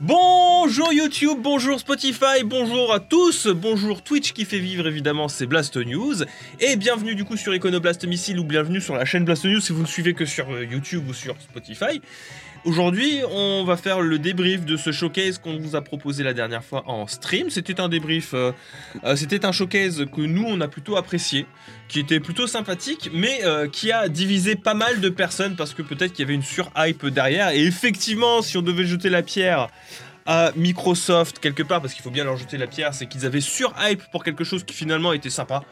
Bon Bonjour YouTube, bonjour Spotify, bonjour à tous, bonjour Twitch qui fait vivre évidemment ces Blast News, et bienvenue du coup sur Iconoblast Missile ou bienvenue sur la chaîne Blast News si vous ne suivez que sur euh, YouTube ou sur Spotify. Aujourd'hui, on va faire le débrief de ce showcase qu'on vous a proposé la dernière fois en stream. C'était un débrief, euh, euh, c'était un showcase que nous on a plutôt apprécié, qui était plutôt sympathique, mais qui a divisé pas mal de personnes parce que peut-être qu'il y avait une sur-hype derrière. Et effectivement, si on devait jeter la pierre Microsoft quelque part, parce qu'il faut bien leur jeter la pierre, c'est qu'ils avaient sur-hype pour quelque chose qui finalement était sympa.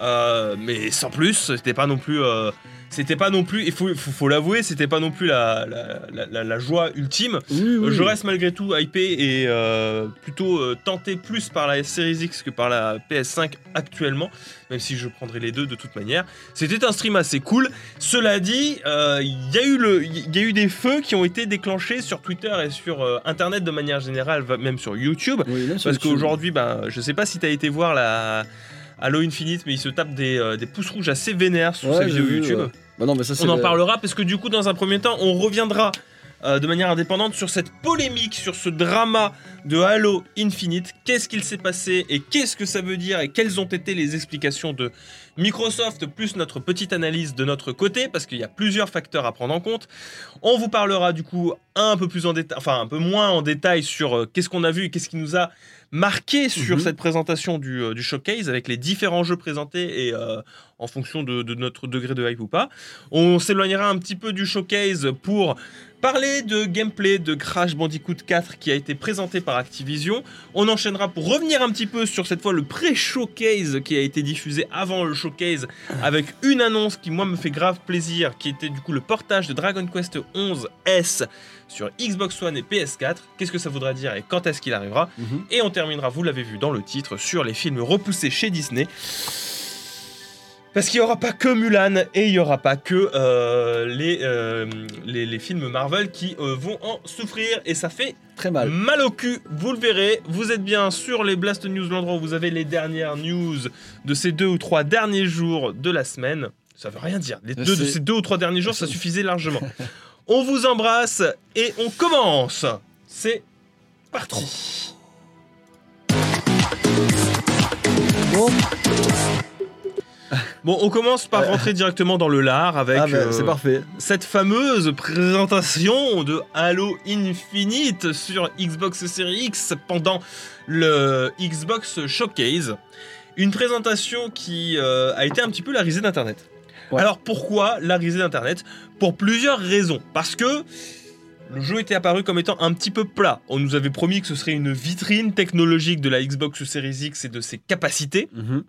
Euh, mais sans plus, c'était pas non plus. euh, c'était pas non plus. Il faut, faut, faut l'avouer, c'était pas non plus la, la, la- la- la joie ultime. Oui, oui. Je reste malgré tout hypé et euh, plutôt euh, tenté plus par la Series X que par la PS5 actuellement, même si je prendrai les deux de toute manière. C'était un stream assez cool. Cela dit, euh, il y, a eu le- il y a eu des feux qui ont été déclenchés sur Twitter et sur Internet de manière générale, même sur YouTube. Oui, là, sur Parce qu'aujourd'hui, ben, je sais pas si t'as été voir la Halo Infinite, mais il se tape des, euh, des pouces rouges assez vénères sur Ouais, sa j'ai vidéo vu, YouTube. ouais. Bah non, mais ça, c'est On en parlera parce que du coup, dans un premier temps, on reviendra euh, de manière indépendante sur cette polémique, sur ce drama de Halo Infinite. Qu'est-ce qu'il s'est passé et qu'est-ce que ça veut dire et quelles ont été les explications de Microsoft plus notre petite analyse de notre côté parce qu'il y a plusieurs facteurs à prendre en compte. On vous parlera du coup un peu plus en détail, enfin un peu moins en détail sur euh, qu'est-ce qu'on a vu et qu'est-ce qui nous a marqué sur Mhm. cette présentation du, euh, du showcase avec les différents jeux présentés et euh, en fonction de, de notre degré de hype ou pas. On s'éloignera un petit peu du showcase pour parler de gameplay de Crash Bandicoot 4 qui a été présenté par Activision. On enchaînera pour revenir un petit peu sur cette fois le pré-showcase qui a été diffusé avant le showcase avec une annonce qui moi me fait grave plaisir qui était du coup le portage de Dragon Quest 11 S sur Xbox One et PS4. Qu'est-ce que ça voudra dire et quand est-ce qu'il arrivera? Mhm. et on terminera, vous l'avez vu dans le titre, sur les films repoussés chez Disney. Parce qu'il n'y aura pas que Mulan et il n'y aura pas que euh, les, euh, les, les films Marvel qui euh, vont en souffrir. Et ça fait Très mal. mal au cul, vous le verrez. Vous êtes bien sur les Blast News, l'endroit où vous avez les dernières news de ces deux ou trois derniers jours de la semaine. Ça veut rien dire. Les deux de ces deux ou trois derniers jours, ça suffisait largement. on vous embrasse et on commence. C'est parti. Bon, Bon, on commence par Ouais. rentrer directement dans le lard avec ah, bah, euh, c'est parfait. cette fameuse présentation de Halo Infinite sur Xbox Series X pendant le Xbox Showcase. Une présentation qui euh, a été un petit peu la risée d'Internet. Ouais. Alors pourquoi la risée d'Internet? Pour plusieurs raisons. Parce que le jeu était apparu comme étant un petit peu plat. On nous avait promis que ce serait une vitrine technologique de la Xbox Series X et de ses capacités. Mhm.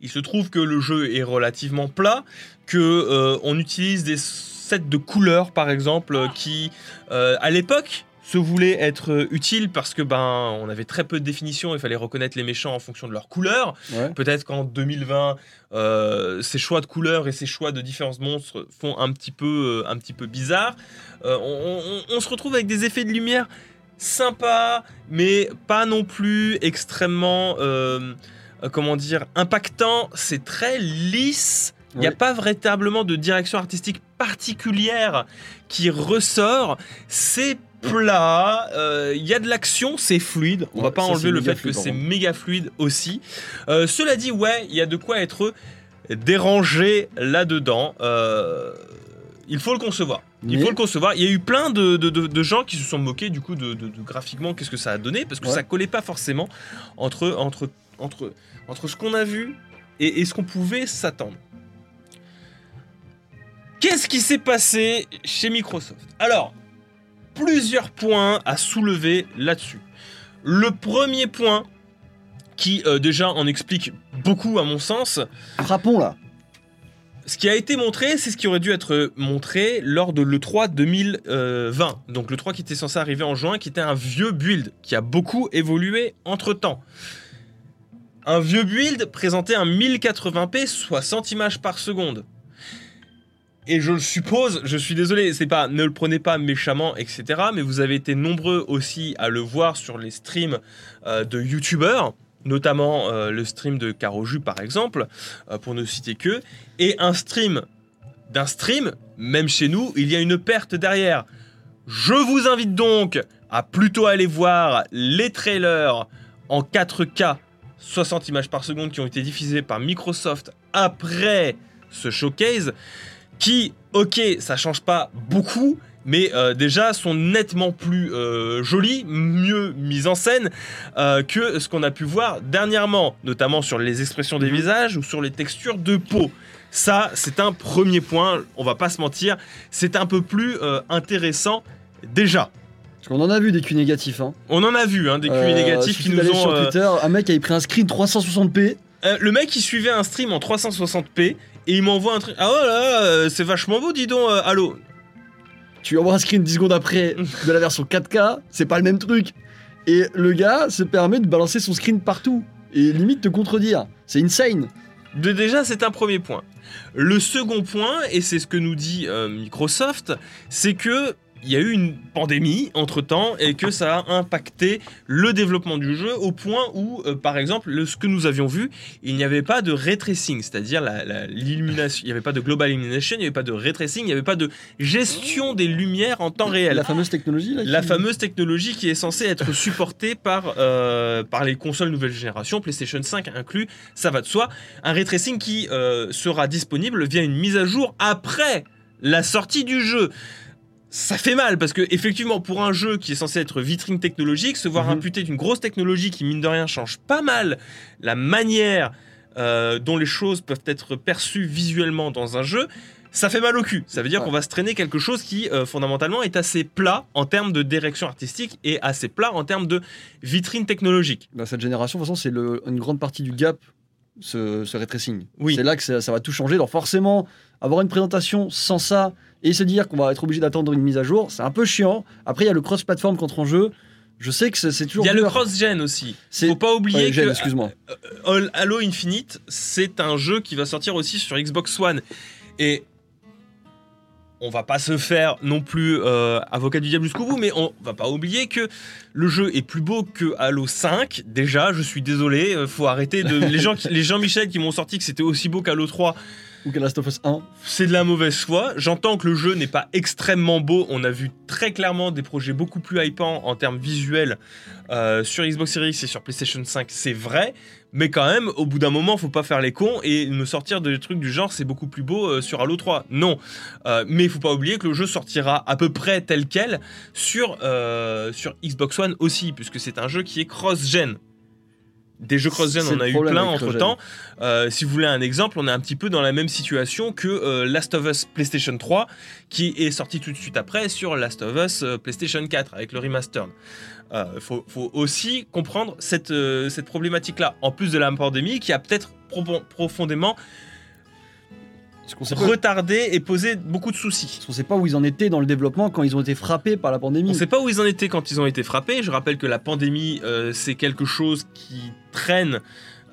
Il se trouve que le jeu est relativement plat, que euh, on utilise des sets de couleurs par exemple euh, qui euh, à l'époque se voulaient être euh, utiles parce que ben on avait très peu de définition, il fallait reconnaître les méchants en fonction de leur couleur. Ouais. Peut-être qu'en 2020, euh, ces choix de couleurs et ces choix de différents monstres font un petit peu, un petit peu bizarre. Euh, on, on- on se retrouve avec des effets de lumière sympas, mais pas non plus extrêmement, euh, euh, comment dire, impactants. C'est très lisse. Il n'y a pas véritablement de direction artistique particulière qui ressort. C'est plat, euh, il y a de l'action, c'est fluide. On va Ouais, pas ça, enlever le fait que c'est méga fluide aussi. Euh, cela dit, ouais, il y a de quoi être dérangé là-dedans. Euh, il faut le concevoir. Il Mais- faut le concevoir. Il y a eu plein de, de- de- de gens qui se sont moqués du coup de graphiquement qu'est-ce que ça a donné parce que Ouais. ça collait pas forcément entre, entre, entre, entre ce qu'on a vu et, et ce qu'on pouvait s'attendre. Qu'est-ce qui s'est passé chez Microsoft? Alors, plusieurs points à soulever là-dessus. Le premier point, qui euh, déjà en explique beaucoup à mon sens, Frappons là. ce qui a été montré, c'est ce qui aurait dû être montré lors de l'E3 2020. Donc l'E3 qui était censé arriver en juin, qui était un vieux build, qui a beaucoup évolué entre-temps. Un vieux build présenté en 1080p, 60 images par seconde. Et je le suppose, je suis désolé, c'est pas, ne le prenez pas méchamment, etc. Mais vous avez été nombreux aussi à le voir sur les streams euh, de youtubeurs, notamment euh, le stream de Caroju par exemple, euh, pour ne citer que. Et un stream d'un stream, même chez nous, il y a une perte derrière. Je vous invite donc, à plutôt aller voir les trailers en 4K 60 images par seconde qui ont été diffusés par Microsoft après ce showcase qui, ok, ça change pas beaucoup, mais euh, déjà sont nettement plus euh, jolis, mieux mis en scène euh, que ce qu'on a pu voir dernièrement, notamment sur les expressions des Mhm. visages ou sur les textures de peau. Ça, c'est un premier point, on va pas se mentir, c'est un peu plus intéressant déjà. Parce qu'on en a vu des culs négatifs. Hein. On en a vu hein, des QI Euh, négatifs qui nous ont... sur euh, Twitter, un mec avait pris un screen 360p. Euh, le mec il suivait un stream en 360p et il m'envoie un truc. Ah ouais là, euh, c'est vachement beau, dis donc. euh, allô. Tu lui envoies un screen 10 secondes après de la version 4K, c'est pas le même truc. Et le gars se permet de balancer son screen partout. Et limite te contredire. C'est insane. De, déjà, c'est un premier point. Le second point, et c'est ce que nous dit euh, Microsoft, c'est que il y a eu une pandémie entre temps et que ça a impacté le développement du jeu au point où, euh, par exemple, le- ce que nous avions vu, il n'y avait pas de ray tracing, c'est-à-dire l'illumination, il n'y avait pas de global illumination, il n'y avait pas de ray tracing, il n'y avait pas de gestion des lumières en temps réel. La fameuse technologie là. La qui- fameuse technologie qui est censée être supportée par, euh, par les consoles nouvelle génération, PlayStation 5 inclus, ça va de soi. Un ray tracing qui euh, sera disponible via une mise à jour après la sortie du jeu. Ça fait mal parce que effectivement pour un jeu qui est censé être vitrine technologique, se voir Mhm. imputer d'une grosse technologie qui mine de rien change pas mal la manière euh, dont les choses peuvent être perçues visuellement dans un jeu, ça fait mal au cul. Ça veut dire Ouais. qu'on va se traîner quelque chose qui euh, fondamentalement est assez plat en termes de direction artistique et assez plat en termes de vitrine technologique. Bah, cette génération, de toute façon, c'est une grande partie du gap, ce, ce ray tracing. Oui. C'est là que ça, ça va tout changer. Alors forcément, avoir une présentation sans ça et se dire qu'on va être obligé d'attendre une mise à jour, c'est un peu chiant. Après, il y a le cross-platform contre en jeu. Je sais que c'est toujours. Il y a le cross-gen aussi. C'est- Faut pas oublier Ouais, excuse-moi. Hall- Halo Infinite, c'est un jeu qui va sortir aussi sur Xbox One. Et on va pas se faire non plus euh, avocat du diable jusqu'au bout, mais on va pas oublier que le jeu est plus beau que Halo 5. Déjà, je suis désolé, euh, faut arrêter de. Les gens, qui- les Jean-Michel qui m'ont sorti que c'était aussi beau qu'Halo 3, Ou que Last of Us 1. c'est de la mauvaise foi. J'entends que le jeu n'est pas extrêmement beau. On a vu très clairement des projets beaucoup plus hypants en termes visuels euh, sur Xbox Series et sur PlayStation 5, c'est vrai. Mais quand même, au bout d'un moment, faut pas faire les cons et me sortir des trucs du genre c'est beaucoup plus beau euh, sur Halo 3. Non. Euh, mais il faut pas oublier que le jeu sortira à peu près tel quel sur Xbox One aussi, puisque c'est un jeu qui est cross-gen. Des jeux cross-gen, on a eu plein entre temps. Euh, si vous voulez un exemple, on est un petit peu dans la même situation que euh, Last of Us PlayStation 3, qui est sorti tout de suite après sur Last of Us euh, PlayStation 4 avec le remastered. Il faut, faut aussi comprendre cette, cette problématique-là, en plus de la pandémie qui a peut-être pro- profondément retardé et posé beaucoup de soucis. parce qu'on sait pas où ils en étaient dans le développement quand ils ont été frappés par la pandémie. On ne sait pas où ils en étaient quand ils ont été frappés. Je rappelle que la pandémie, euh, c'est quelque chose qui traîne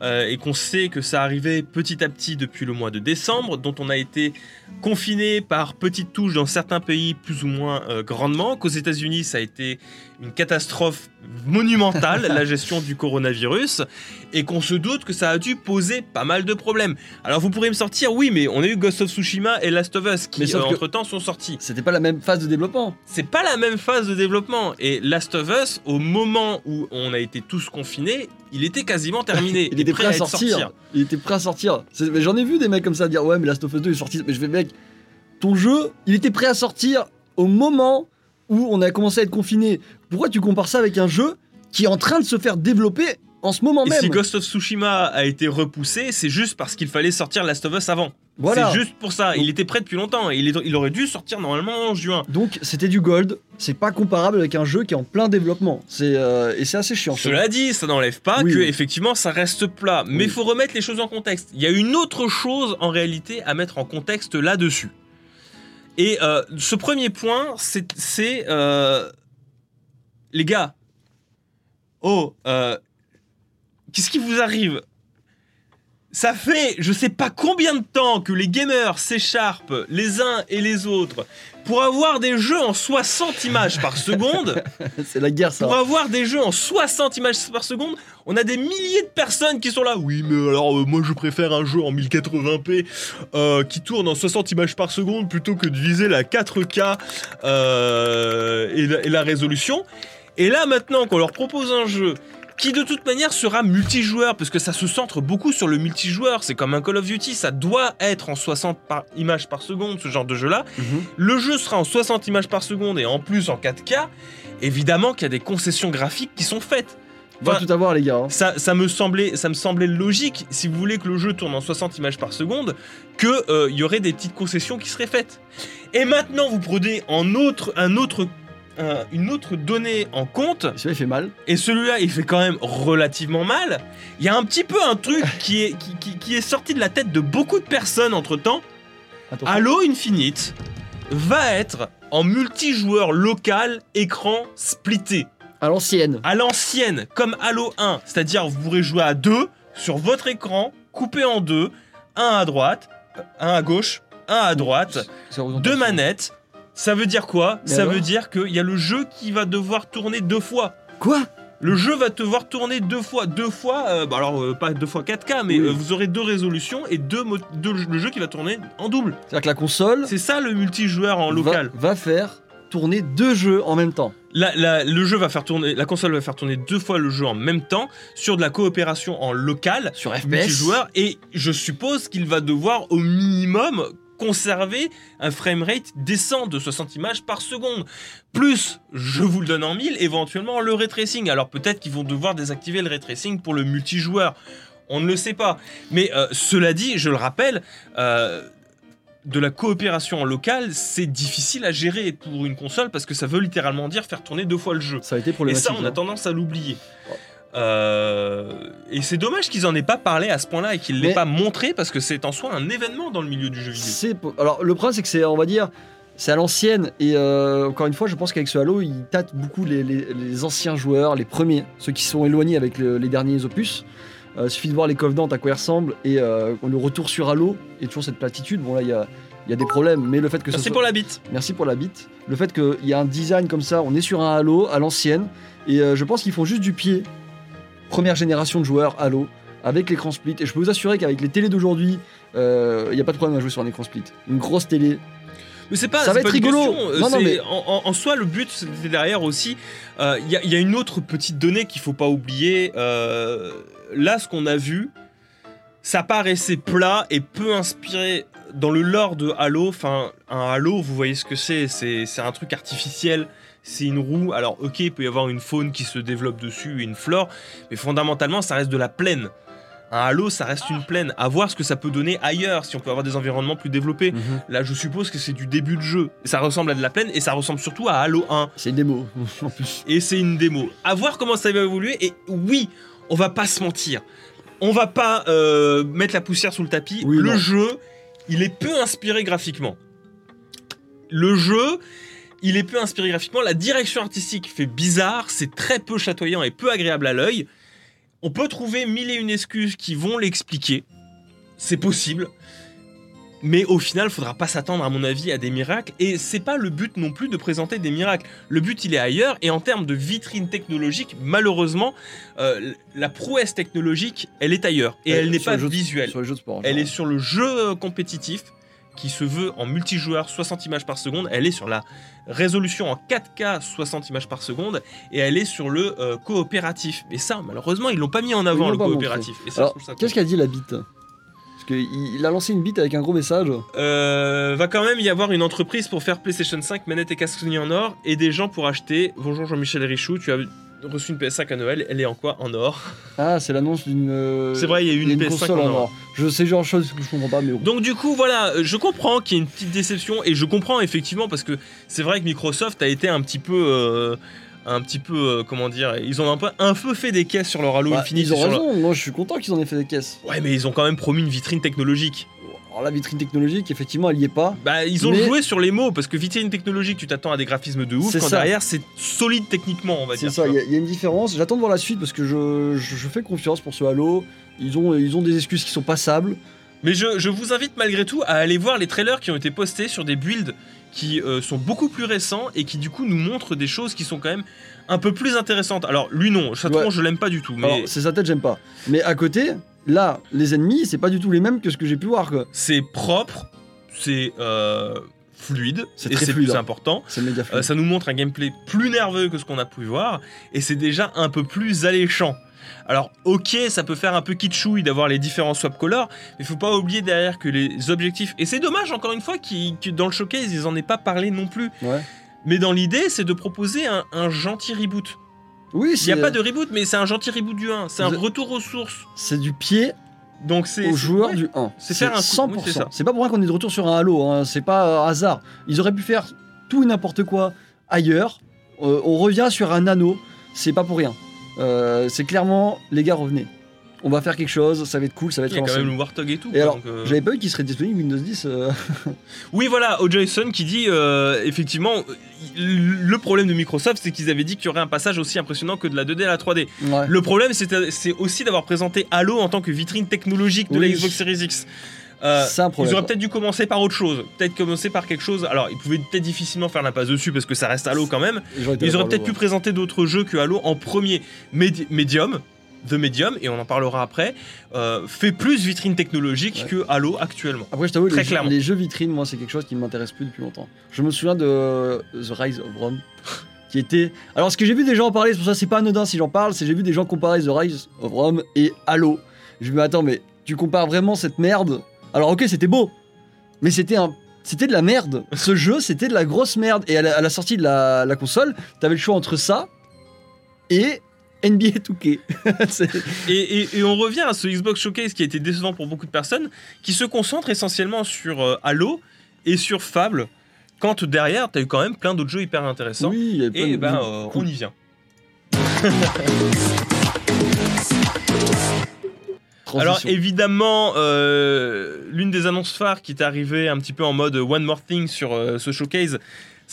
euh, et qu'on sait que ça arrivait petit à petit depuis le mois de décembre, dont on a été confiné par petites touches dans certains pays plus ou moins euh, grandement, qu'aux États-Unis ça a été une catastrophe monumentale, la gestion du coronavirus, et qu'on se doute que ça a dû poser pas mal de problèmes. Alors vous pourrez me sortir, oui, mais on a eu Ghost of Tsushima et Last of Us qui, euh, entre-temps, sont sortis C'était pas la même phase de développement. c'est pas la même phase de développement. Et Last of Us, au moment où on a été tous confinés, il était quasiment terminé. Il était prêt à être sortir. Il était prêt à sortir. J'en ai vu des mecs comme ça dire ouais mais Last of Us 2 est sorti. Mais je vais mec, ton jeu, il était prêt à sortir au moment où on a commencé à être confiné. Pourquoi tu compares ça avec un jeu qui est en train de se faire développer en ce moment Et même si Ghost of Tsushima a été repoussé, c'est juste parce qu'il fallait sortir Last of Us avant. Voilà. C'est juste pour ça. Il était prêt depuis longtemps. Et il, est- il aurait dû sortir normalement en juin. Donc c'était du gold. C'est pas comparable avec un jeu qui est en plein développement. C'est euh, et c'est assez chiant. Cela dit, ça n'enlève pas Oui. que effectivement ça reste plat. Mais il Oui. faut remettre les choses en contexte. Il y a une autre chose en réalité à mettre en contexte là-dessus. Et euh, ce premier point, c'est, euh, les gars. Oh, euh, qu'est-ce qui vous arrive? Ça fait je sais pas combien de temps que les gamers s'écharpent les uns et les autres pour avoir des jeux en 60 images par seconde. c'est la guerre ça. Pour avoir des jeux en 60 images par seconde, on a des milliers de personnes qui sont là. Oui, mais alors euh, moi je préfère un jeu en 1080p euh, qui tourne en 60 images par seconde plutôt que de viser la 4K euh, et, la, et la résolution. Et là maintenant qu'on leur propose un jeu qui de toute manière sera multijoueur, parce que ça se centre beaucoup sur le multijoueur, c'est comme un Call of Duty, ça doit être en 60 par images par seconde, ce genre de jeu-là. Mhm. Le jeu sera en 60 images par seconde et en plus en 4K. Évidemment qu'il y a des concessions graphiques qui sont faites. On va Enfin, tout avoir, les gars. hein. ça, ça me semblait, ça me semblait logique, si vous voulez que le jeu tourne en 60 images par seconde, qu'il y aurait des petites concessions qui seraient faites. Et maintenant, vous prenez en autre, un autre, un- une autre donnée en compte, Celui-là, il fait mal. et celui-là, il fait quand même relativement mal. Il y a un petit peu un truc qui est, qui, qui- qui est sorti de la tête de beaucoup de personnes entre-temps. Attention. Halo Infinite va être en multijoueur local, écran splitté À l'ancienne. à l'ancienne, comme Halo 1, c'est-à-dire vous pourrez jouer à deux sur votre écran, coupé en deux, un à droite, un à gauche, un à droite, deux manettes. Ça veut dire quoi Mais Ça alors veut dire qu'il y a le jeu qui va devoir tourner deux fois. Quoi? Le jeu va devoir tourner deux fois, deux fois, euh, bah alors euh, pas deux fois 4K, mais Oui. euh, vous aurez deux résolutions et deux, le jeu qui va tourner en double. C'est-à-dire que la console C'est ça le multijoueur en va- local. va faire tourner deux jeux en même temps. La, la- le jeu va faire tourner, la console va faire tourner deux fois le jeu en même temps sur de la coopération en local, Sur FPS. multijoueur, et je suppose qu'il va devoir au minimum conserver un framerate décent de 60 images par seconde. Plus, je vous le donne en mille, éventuellement le ray tracing. Alors peut-être qu'ils vont devoir désactiver le ray tracing pour le multijoueur. On ne le sait pas. Mais euh, cela dit, je le rappelle, euh, de la coopération en local, c'est difficile à gérer pour une console parce que ça veut littéralement dire faire tourner deux fois le jeu. Ça a été Et ça, on a hein. tendance à l'oublier. Euh, et c'est dommage qu'ils en aient pas parlé à ce point-là et qu'ils l'aient pas montré parce que c'est en soi un événement dans le milieu du jeu vidéo. Alors, le problème, c'est que c'est, on va dire, c'est à l'ancienne. Et euh, encore une fois, je pense qu'avec ce Halo, il tâte beaucoup les, les- les anciens joueurs, les premiers, ceux qui sont éloignés avec le- les derniers opus. Euh, suffit de voir les Covenants à quoi ils ressemblent et euh, le retour sur Halo et toujours cette platitude. Bon, là, il y a, il y a des problèmes, mais le fait que ce Merci soit- pour la bite. Merci pour la bite. Le fait qu'il y a un design comme ça, on est sur un Halo à l'ancienne, et euh, je pense qu'ils font juste du pied. Première génération de joueurs Halo, avec l'écran split. Et je peux vous assurer qu'avec les télés d'aujourd'hui, euh, il n'y a pas de problème à jouer sur un écran split. Une grosse télé. Mais c'est pas, Ça va être rigolo. euh, Non, mais- en, soi, le but, c'était derrière aussi. euh, Il y, a- il y a une autre petite donnée qu'il faut pas oublier. euh, là, ce qu'on a vu, ça paraissait plat et peu inspiré dans le lore de Halo. Enfin, un Halo, vous voyez ce que c'est C'est c'est un truc artificiel. C'est une roue. Alors, ok, il peut y avoir une faune qui se développe dessus et une flore, mais fondamentalement, ça reste de la plaine. Un Halo, ça reste une plaine. À voir ce que ça peut donner ailleurs, si on peut avoir des environnements plus développés. Là, je suppose que c'est du début de jeu. Ça ressemble à de la plaine et ça ressemble surtout à Halo 1. C'est une démo, en plus. Et c'est une démo. À voir comment ça va évoluer. Et oui, on va pas se mentir. On va pas euh, mettre la poussière sous le tapis. Oui, le non. jeu, il est peu inspiré graphiquement. Le jeu, il est peu inspiré graphiquement. La direction artistique fait bizarre. C'est très peu chatoyant et peu agréable à l'œil. On peut trouver mille et une excuses qui vont l'expliquer. C'est possible. Mais au final, faudra pas s'attendre, à mon avis, à des miracles. Et c'est pas le but non plus de présenter des miracles. Le but, il est ailleurs. Et en termes de vitrine technologique, malheureusement, euh, la prouesse technologique, elle est ailleurs. Et elle n'est pas visuelle. Sur de sport. Elle est sur le jeu compétitif qui se veut en multijoueur 60 images par seconde. Elle est sur la résolution en 4K 60 images par seconde et elle est sur le euh, coopératif. Et ça, malheureusement, ils l'ont pas mis en avant le coopératif. Qu'est-ce qu'a dit la bite? Parce qu'il il a lancé une bite avec un gros message. Euh, va quand même y avoir une entreprise pour faire PlayStation 5, manette et casque en or, et des gens pour acheter. Bonjour Jean-Michel Richoux, tu as reçu une PS5 à Noël, elle est en quoi? En or. Ah, c'est l'annonce d'une. euh, C'est vrai, il y a eu une PS5 console en en or. or. Je sais genre de choses que je comprends pas, mais bon. Donc du coup, voilà, euh, je comprends qu'il y ait une petite déception, et je comprends effectivement parce que c'est vrai que Microsoft a été un petit peu... euh, un petit peu, euh, comment dire, ils ont un peu, un peu fait des caisses sur leur Halo Bah, Infinite. ils ont leur- raison, moi je suis content qu'ils en aient fait des caisses. Ouais, mais ils ont quand même promis une vitrine technologique. Alors la vitrine technologique, effectivement, elle y est pas. Bah, ils ont Mais- joué sur les mots, parce que vitrine technologique, tu t'attends à des graphismes de ouf, C'est quand ça. derrière, c'est solide techniquement, on va C'est dire. ça, tu il y, a- il y a une différence. J'attends de voir la suite parce que je, je, je fais confiance pour ce Halo. Ils ont, ils ont des excuses qui sont passables. Mais je, je vous invite malgré tout à aller voir les trailers qui ont été postés sur des builds qui euh, sont beaucoup plus récents et qui du coup nous montrent des choses qui sont quand même un peu plus intéressantes. Alors lui non, Chatron Ouais. je l'aime pas du tout, mais Alors, c'est sa tête, j'aime pas. Mais à côté, là, les ennemis, c'est pas du tout les mêmes que ce que j'ai pu voir. Quoi. c'est propre, c'est euh, fluide, C'est et très c'est fluide, plus hein. important. C'est méga Euh, ça nous montre un gameplay plus nerveux que ce qu'on a pu voir, et c'est déjà un peu plus alléchant. Alors, ok, ça peut faire un peu kitschouille d'avoir les différents swap colors, mais faut pas oublier derrière que les objectifs, et c'est dommage encore une fois que dans le showcase ils en aient pas parlé non plus, Ouais. mais dans l'idée c'est de proposer un, un gentil reboot. Oui, Il n'y a pas de reboot, mais c'est un gentil reboot du 1, c'est un retour aux sources. c'est du pied Donc c'est aux joueurs ouais. du 1. C'est faire un coup- 100%. oui, c'est pas pour rien qu'on est de retour sur un Halo, hein. c'est pas euh, hasard. Ils auraient pu faire tout et n'importe quoi ailleurs. Euh, on revient sur un anneau, c'est pas pour rien. Euh, c'est clairement, les gars, revenez. On va faire quelque chose, ça va être cool, ça va être Il y a quand même le Warthog et tout. Et quoi, alors, euh, j'avais pas vu qu'il serait disponible Windows 10. euh, Oui, voilà, O.J.Son qui dit euh, effectivement, le problème de Microsoft, c'est qu'ils avaient dit qu'il y aurait un passage aussi impressionnant que de la 2D à la 3D. ouais. Le problème, c'est aussi d'avoir présenté Halo en tant que vitrine technologique de la Oui. Xbox Series X. Euh, un ils auraient peut-être dû commencer par autre chose, peut-être commencer par quelque chose. Alors, ils pouvaient peut-être difficilement faire l'impasse dessus parce que ça reste Halo quand même. Ils auraient peut-être pu ouais. présenter d'autres jeux que Halo en premier. Medi- Medium, The Medium, et on en parlera après, euh, fait plus vitrine technologique Ouais. que Halo actuellement. Après, je t'avoue, les, jeux- les jeux vitrines, moi, c'est quelque chose qui ne m'intéresse plus depuis longtemps. Je me souviens de The Rise of Rome, qui était. Alors, ce que j'ai vu des gens en parler, c'est pour ça que c'est pas anodin si j'en parle, c'est que j'ai vu des gens comparer The Rise of Rome et Halo. Je me dis, attends, mais tu compares vraiment cette merde? Alors, ok, c'était beau, mais c'était un. C'était de la merde. Ce jeu, c'était de la grosse merde. Et à la, à la sortie de la, la console, t'avais le choix entre ça et NBA 2K. C'est- Et, et- et on revient à ce Xbox Showcase qui a été décevant pour beaucoup de personnes, qui se concentre essentiellement sur euh, Halo et sur Fable, quand derrière, t'as eu quand même plein d'autres jeux hyper intéressants. oui, il y avait plein et de- ben, euh, on y vient. Alors évidemment, euh, l'une des annonces phares qui est arrivée un petit peu en mode One More Thing sur euh, ce showcase,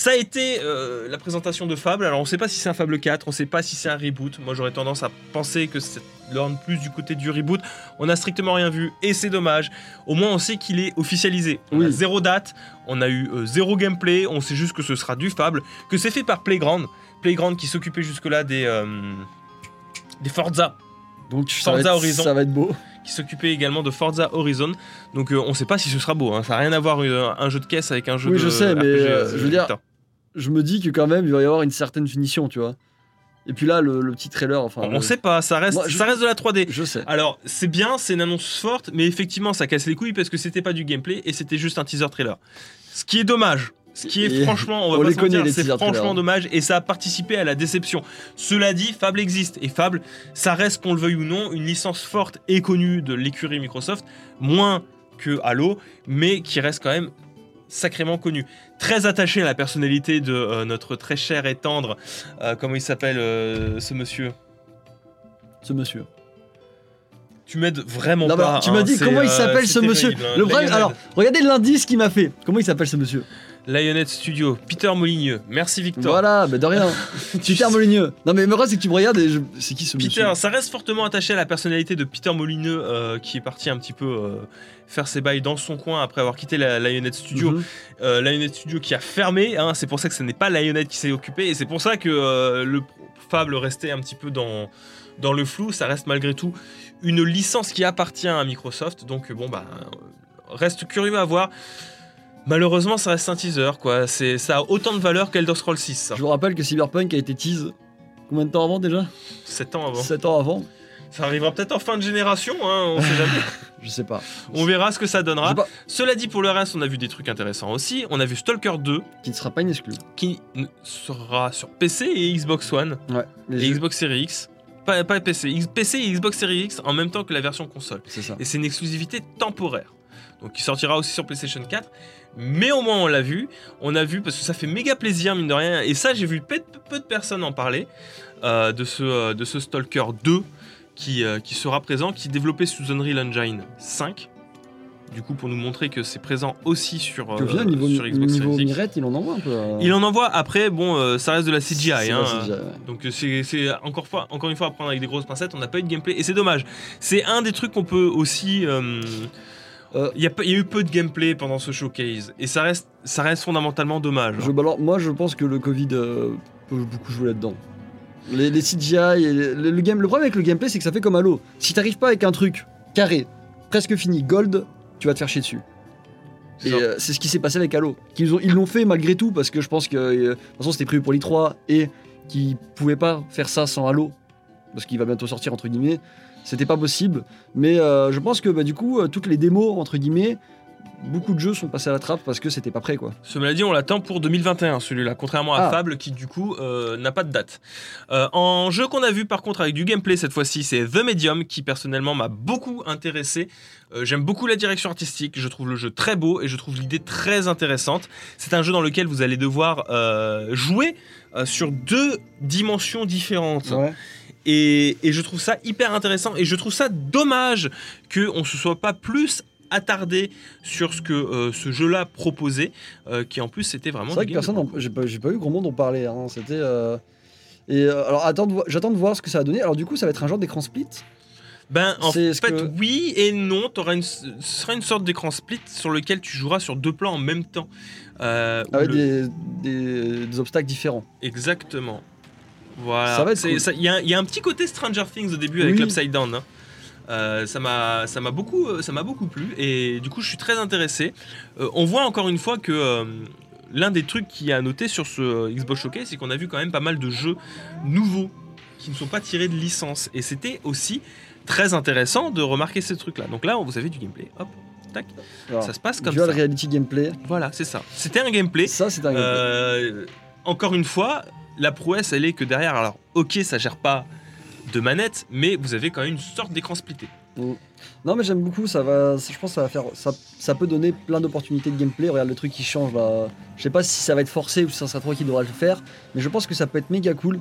ça a été euh, la présentation de Fable. Alors on sait pas si c'est un Fable 4, on sait pas si c'est un reboot. Moi j'aurais tendance à penser que c'est l'ordre plus du côté du reboot. On a strictement rien vu et c'est dommage. Au moins on sait qu'il est officialisé. On a Oui. zéro date, on a eu euh, zéro gameplay, on sait juste que ce sera du Fable, que c'est fait par Playground. Playground qui s'occupait jusque-là des, euh, des Forza Donc ça Forza va, être, Horizon. ça va être beau. qui s'occupait également de Forza Horizon. Donc euh, on sait pas si ce sera beau. hein. Ça n'a rien à voir euh, un jeu de caisse avec un jeu Oui, de je sais, mais, euh, je veux dire-. Je me dis que quand même il va y avoir une certaine finition, tu vois. Et puis là, le, le petit trailer, enfin. on le- sait pas. Ça reste, Moi, je- ça reste de la 3D. Je sais. Alors c'est bien, c'est une annonce forte, mais effectivement ça casse les couilles parce que c'était pas du gameplay et c'était juste un teaser trailer. Ce qui est dommage. Ce qui est Et- franchement, on va on pas les se connaît, mentir, les c'est franchement trailers. dommage et ça a participé à la déception. Cela dit, Fable existe et Fable, ça reste qu'on le veuille ou non une licence forte et connue de l'écurie Microsoft, moins que Halo, mais qui reste quand même sacrément connu. Très attaché à la personnalité de euh, notre très cher et tendre, euh, comment il s'appelle euh, ce monsieur? Ce monsieur. Tu m'aides vraiment Non, pas. tu m'as hein, dit comment il s'appelle ce monsieur. hein. Le problème, alors, regardez l'indice qu'il m'a fait. Comment il s'appelle ce monsieur? Lionhead Studio, Peter Molyneux. Merci Victor. Voilà, bah de rien. Peter Molyneux. Non mais problème c'est que tu me regardes et je... c'est qui ce Peter, monsieur ça reste fortement attaché à la personnalité de Peter Molineux euh, qui est parti un petit peu euh, faire ses bails dans son coin après avoir quitté la Lionhead Studio. Euh, Lionhead Studio qui a fermé, hein, c'est pour ça que ce n'est pas Lionhead qui s'est occupé et c'est pour ça que euh, le Fable restait un petit peu dans, dans le flou. Ça reste malgré tout une licence qui appartient à Microsoft, donc bon bah reste curieux à voir. Malheureusement, ça reste un teaser, quoi. C'est, ça a autant de valeur qu'Elder Scrolls 6, ça. Je vous rappelle que Cyberpunk a été tease combien de temps avant déjà? 7 ans avant. 7 ans avant Ça arrivera peut-être en fin de génération, hein, on sait jamais. Je sais pas. On verra ce que ça donnera. Cela dit, pour le reste, on a vu des trucs intéressants aussi. On a vu Stalker 2, Qui ne sera pas une exclue. qui sera sur PC et Xbox One Ouais. Les et jeux- Xbox Series X. Pas, pas PC, PC et Xbox Series X en même temps que la version console. C'est ça. Et c'est une exclusivité temporaire. Donc qui sortira aussi sur PlayStation 4. Mais au moins on l'a vu. On a vu parce que ça fait méga plaisir, mine de rien. Et ça, j'ai vu peu, peu de personnes en parler euh, de, ce, euh, de ce Stalker 2 qui, euh, qui sera présent, qui est développé sous Unreal Engine 5. Du coup, pour nous montrer que c'est présent aussi sur, euh, bien, niveau, sur Xbox niveau Series X. Mirette, il en envoie un peu. euh. Il en envoie après, bon, euh, ça reste de la CGI. Hein, ouais. donc c'est c'est encore, fois, encore une fois à prendre avec des grosses pincettes, on n'a pas eu de gameplay et c'est dommage. C'est un des trucs qu'on peut aussi... euh, Euh, Il y, a y eu peu de gameplay pendant ce showcase et ça reste, ça reste fondamentalement dommage. Je, bah alors, moi, je pense que le Covid euh, peut beaucoup jouer là-dedans. Les, les CGI, et les- le, le game, le problème avec le gameplay, c'est que ça fait comme Halo. Si t'arrives pas avec un truc carré, presque fini, gold, tu vas te faire chier dessus. C'est Et euh, c'est ce qui s'est passé avec Halo. Ont- Ils l'ont fait malgré tout parce que je pense que euh, de toute façon c'était prévu pour l'I3 et qu'ils pouvaient pas faire ça sans Halo parce qu'il va bientôt sortir entre guillemets. C'était pas possible. Mais euh, je pense que bah, du coup euh, toutes les démos entre guillemets, beaucoup de jeux sont passés à la trappe parce que c'était pas prêt quoi. Cela dit, on l'attend pour 2021, celui-là, contrairement à Ah. Fable qui, du coup, euh, n'a pas de date. Euh, en jeu qu'on a vu, par contre, avec du gameplay cette fois-ci, c'est The Medium, qui personnellement m'a beaucoup intéressé. Euh, J'aime beaucoup la direction artistique, je trouve le jeu très beau et je trouve l'idée très intéressante. C'est un jeu dans lequel vous allez devoir euh, jouer euh, sur deux dimensions différentes. Et, et je trouve ça hyper intéressant et je trouve ça dommage qu'on ne se soit pas plus attardé sur ce que euh, ce jeu-là proposait, euh, qui en plus c'était vraiment C'est vrai que personne, en- j'ai pas, eu grand monde en parler. hein. C'était. euh, Et alors j'attends de voir ce que ça va donner. Alors du coup ça va être un genre d'écran split? Ben en fait que- oui et non, t'auras une, ce sera une sorte d'écran split sur lequel tu joueras sur deux plans en même temps. Euh, Avec le- des, des- des obstacles différents. Exactement. Voilà. Cool. Il y, a- y a un petit côté Stranger Things au début avec Oui. l'Upside Down. hein. Euh, ça m'a ça m'a beaucoup euh, ça m'a beaucoup plu et du coup je suis très intéressé. Euh, on voit encore une fois que euh, l'un des trucs qui à noter sur ce Xbox Showcase c'est qu'on a vu quand même pas mal de jeux nouveaux qui ne sont pas tirés de licence et c'était aussi très intéressant de remarquer ces trucs là. Donc là vous avez du gameplay. Hop, tac, Alors, ça se passe comme dual ça. reality gameplay. Voilà, c'est ça. C'était un gameplay Ça c'est un gameplay. encore une fois, la prouesse, elle est que derrière, alors ok, ça gère pas de manette, mais vous avez quand même une sorte d'écran splitté. Non mais j'aime beaucoup, ça va, je pense que ça faire, ça, ça peut donner plein d'opportunités de gameplay. Regarde le truc qui change là. Je sais pas si ça va être forcé ou si ça sera toi qui devra le faire, mais je pense que ça peut être méga cool.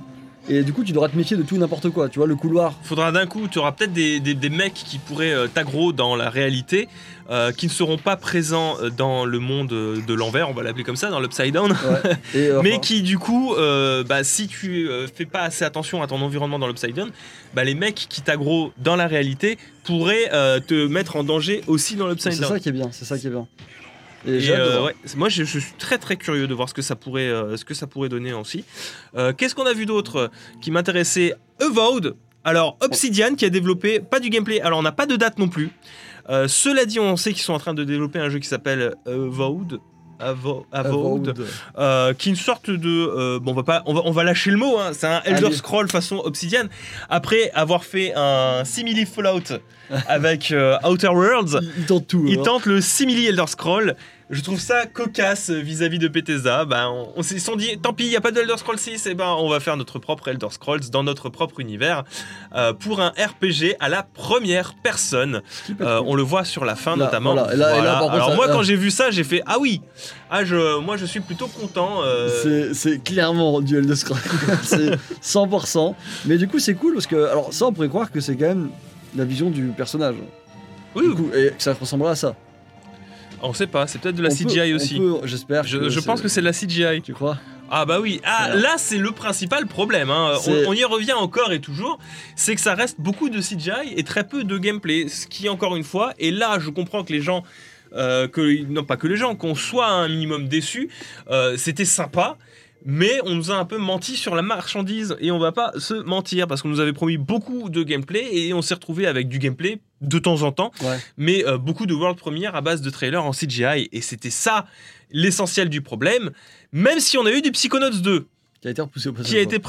Et du coup tu devras te méfier de tout n'importe quoi. Tu vois le couloir. Faudra d'un coup, tu auras peut-être des, des- des mecs qui pourraient euh, t'aggro dans la réalité, euh, qui ne seront pas présents euh, dans le monde de l'envers, on va l'appeler comme ça, dans l'upside down, Ouais. Et, euh, mais qui du coup, euh, bah, si tu fais pas assez attention à ton environnement dans l'upside down, bah, les mecs qui t'aggro dans la réalité pourraient te mettre en danger aussi dans l'upside c'est down. ça qui est bien, c'est ça qui est bien. Et, euh, ouais, moi, je, je suis très très curieux de voir ce que ça pourrait, euh, ce que ça pourrait donner aussi. Euh, Qu'est-ce qu'on a vu d'autre qui m'intéressait? Avowed. Alors Obsidian qui a développé pas du gameplay. Alors on n'a pas de date non plus. Cela dit, on sait qu'ils sont en train de développer un jeu qui s'appelle Avowed. Avo- Avowed, Avowed. euh, qui est une sorte de euh, bon on va pas on va, on va lâcher le mot hein, c'est un Elder Allez. Scroll façon Obsidian après avoir fait un simili Fallout avec euh, Outer Worlds Il, tente tout. il hein. tente le simili Elder Scroll. Je trouve ça cocasse vis-à-vis de Bethesda. Ben, on, on s'est sont dit, tant pis, il n'y a pas d'Elder Scroll 6, et ben, on va faire notre propre Elder Scrolls dans notre propre univers euh, pour un RPG à la première personne. Euh, on le voit sur la fin Là, notamment. voilà. Et là- et là, par contre, Alors ça- moi, quand j'ai vu ça, j'ai fait ah oui, ah je, moi je suis plutôt content. euh, C'est- clairement duel de Scroll. c'est 100%. Mais du coup, c'est cool parce que, alors, ça, on pourrait croire que c'est quand même la vision du personnage. Oui, Du coup, et que ça ressemblera à ça. On sait pas, c'est peut-être de la On CGI peut- aussi. J'espère. Je, je pense que c'est de la CGI. Tu crois Ah bah oui, ah, là c'est le principal problème, hein. On, on y revient encore et toujours, c'est que ça reste beaucoup de CGI et très peu de gameplay, ce qui encore une fois, et là je comprends que les gens, euh, que, non pas que les gens, qu'on soit un minimum déçus, euh, c'était sympa, mais on nous a un peu menti sur la marchandise et on va pas se mentir parce qu'on nous avait promis beaucoup de gameplay et on s'est retrouvé avec du gameplay de temps en temps, Ouais. mais euh, beaucoup de world premiere à base de trailers en CGI et c'était ça l'essentiel du problème, même si on a eu du Psychonauts 2 Qui a été repoussé qui a été,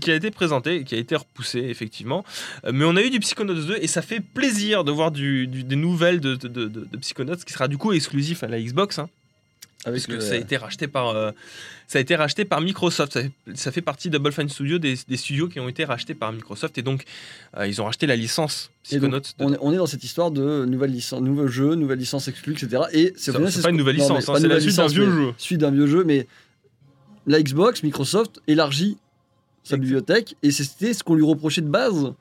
qui a été présenté, qui a été repoussé effectivement, Euh, mais on a eu du Psychonauts 2 et ça fait plaisir de voir du- du- des nouvelles de, de, de- de Psychonauts qui sera du coup exclusif à la Xbox. hein. Avec Parce que le- ça a été racheté par euh, ça a été racheté par Microsoft ça fait, ça fait partie Double Fine Studio des, des studios qui ont été rachetés par Microsoft et donc euh, ils ont racheté la licence donc, Psychonauts on, est, dans cette histoire de nouvelle licence, nouveau jeu, nouvelle licence exclue, etc. Et c'est c'est ce pas une nouvelle non, licence, hein, pas c'est la suite d'un vieux jeu. Suite d'un vieux jeu, mais la Xbox, Microsoft élargit sa bibliothèque et c'était ce qu'on lui reprochait de base.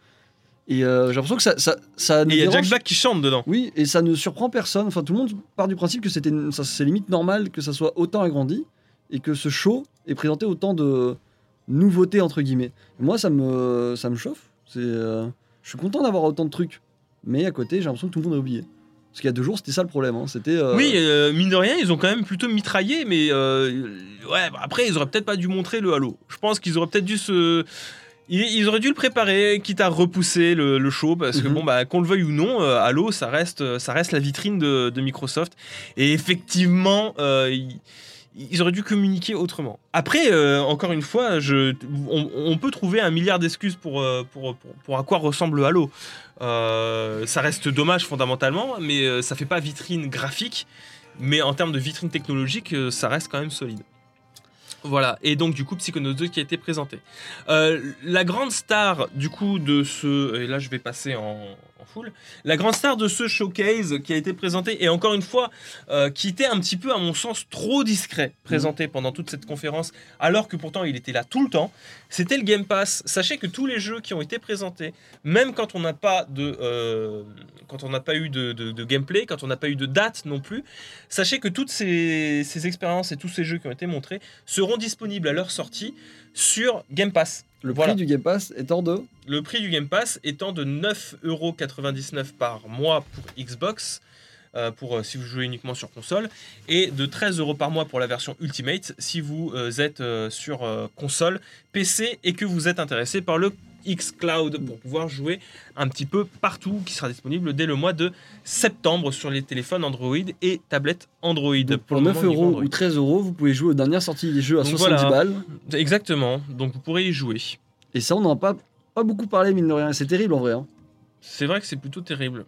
Et euh, j'ai l'impression que ça, ça, ça et il y a Jack Black qui chante dedans Oui, et ça ne surprend personne. Enfin, tout le monde part du principe que c'était, ça- c'est limite normal que ça soit autant agrandi et que ce show ait présenté autant de nouveautés entre guillemets. Moi, ça me, ça me chauffe. C'est, euh, je suis content d'avoir autant de trucs, mais à côté, j'ai l'impression que tout le monde a oublié. Parce qu'il y a deux jours, c'était ça le problème. hein. C'était. euh, Oui, euh, mine de rien, ils ont quand même plutôt mitraillé, mais euh, ouais, bah, après, ils auraient peut-être pas dû montrer le Halo. Je pense qu'ils auraient peut-être dû se. Ils, ils auraient dû le préparer, quitte à repousser le, le show, parce que Mhm. bon, bah, qu'on le veuille ou non, euh, Halo, ça reste, ça reste la vitrine de, de Microsoft. Et effectivement, euh, ils, ils auraient dû communiquer autrement. Après, euh, encore une fois, je, on, on peut trouver un milliard d'excuses pour, euh, pour, pour, pour à quoi ressemble Halo. Euh, ça reste dommage fondamentalement, mais euh, ça fait pas vitrine graphique. Mais en termes de vitrine technologique, euh, ça reste quand même solide. Voilà, et donc du coup Psychonauts 2 qui a été présenté. Euh, la grande star du coup de ce... Et là je vais passer en, La grande star de ce showcase qui a été présenté, et encore une fois, euh, qui était un petit peu à mon sens trop discret, présenté pendant toute cette conférence, alors que pourtant il était là tout le temps, c'était le Game Pass. Sachez que tous les jeux qui ont été présentés, même quand on n'a pas de... euh, quand on n'a pas eu de, de- de gameplay, quand on n'a pas eu de date non plus, sachez que toutes ces, ces expériences et tous ces jeux qui ont été montrés seront disponibles à leur sortie sur Game Pass. Le Voilà. prix du Game Pass étant de. Le prix du Game Pass étant de 9,99€ par mois pour Xbox, euh, pour euh, si vous jouez uniquement sur console, et de 13€ par mois pour la version Ultimate si vous euh, êtes sur console, PC et que vous êtes intéressé par le xCloud pour pouvoir jouer un petit peu partout, qui sera disponible dès le mois de septembre sur les téléphones Android et tablettes Android. Donc, pour le 9 moment, niveau euros ou 13 euros, vous pouvez jouer aux dernières sorties des jeux à Donc 70 voilà. balles. Exactement, donc vous pourrez y jouer. Et ça, on n'en a pas, pas beaucoup parlé, mine de rien. C'est terrible en vrai. hein. C'est vrai que c'est plutôt terrible.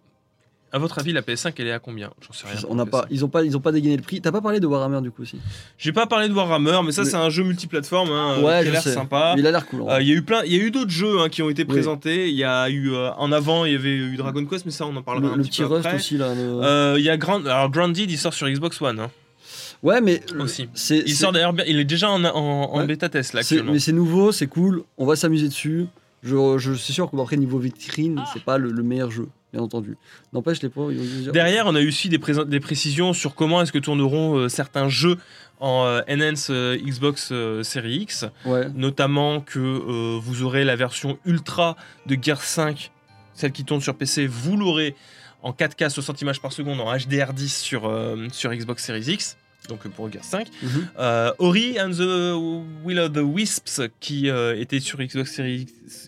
À votre avis, la PS5, elle est à combien? J'en sais rien. On n'a pas, ils ont pas, ils ont pas dégainé le prix. T'as pas parlé de Warhammer du coup aussi? J'ai pas parlé de Warhammer, mais ça, Mais- c'est un jeu multiplateforme hein, euh, Ouais, qui a l'air sympa. Mais il a l'air cool. Euh. Il y a eu plein, il y a eu d'autres jeux hein, qui ont été Oui. présentés. Il y a eu euh, en avant, il y avait eu Dragon Quest, mais ça, on en parlera le un le petit petit peu Rust après. aussi là. le- Euh, Il y a Grand, alors Grounded, il sort sur Xbox One hein, Ouais, mais le- aussi. Il sort d'ailleurs, bien- il est déjà en, en, en Ouais. bêta test là actuellement. Mais c'est nouveau, c'est cool. On va s'amuser dessus. Je, je suis sûr qu'après niveau vitrine, c'est pas le, le meilleur jeu, bien entendu. N'empêche les pauvres. dire- Derrière, on a eu aussi des, présent- des précisions sur comment est-ce que tourneront euh, certains jeux en euh, Enhance euh, Xbox euh, Series X. Ouais. notamment que euh, vous aurez la version ultra de Gear 5, celle qui tourne sur PC, vous l'aurez en 4K 60 images par seconde en HDR10 sur, sur Xbox Series X, donc pour Gear 5. Mhm. Euh, Ori and the Will of the Wisps qui était sur Xbox Series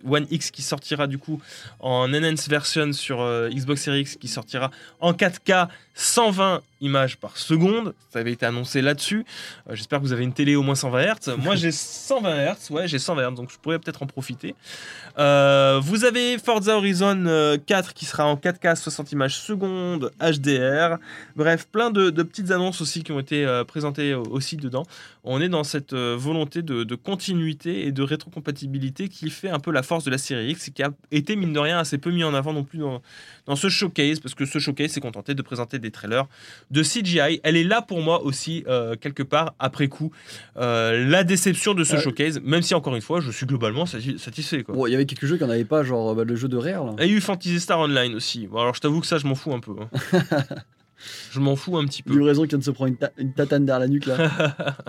One X qui sortira du coup en enhanced version sur euh, Xbox Series X qui sortira en 4K 120 images par seconde. Ça avait été annoncé là-dessus. Euh, J'espère que vous avez une télé au moins 120 Hz. Moi j'ai 120 Hz, ouais j'ai 120 Hz donc je pourrais peut-être en profiter. Euh, vous avez Forza Horizon euh, 4 qui sera en 4K 60 images secondes HDR. Bref, plein de, de petites annonces aussi qui ont été présentées aussi dedans. On est dans cette euh, volonté de, de continuité et de rétrocompatibilité qui fait un peu la force de la série X et qui a été, mine de rien, assez peu mis en avant non plus dans, dans ce showcase, parce que ce showcase s'est contenté de présenter des trailers de CGI. Elle est là pour moi aussi, euh, quelque part, après coup, euh, la déception de ce Ouais. showcase, même si, encore une fois, je suis globalement sati- satisfait. Bon, il y avait quelques jeux qui n'en avaient pas, genre bah, le jeu de Rare là. Il y a eu Fantasy Star Online aussi. Bon, alors je t'avoue que ça, je m'en fous un peu. hein. je m'en fous un petit peu. Livraison qui vient de se prendre une, ta- une tatane derrière la nuque là.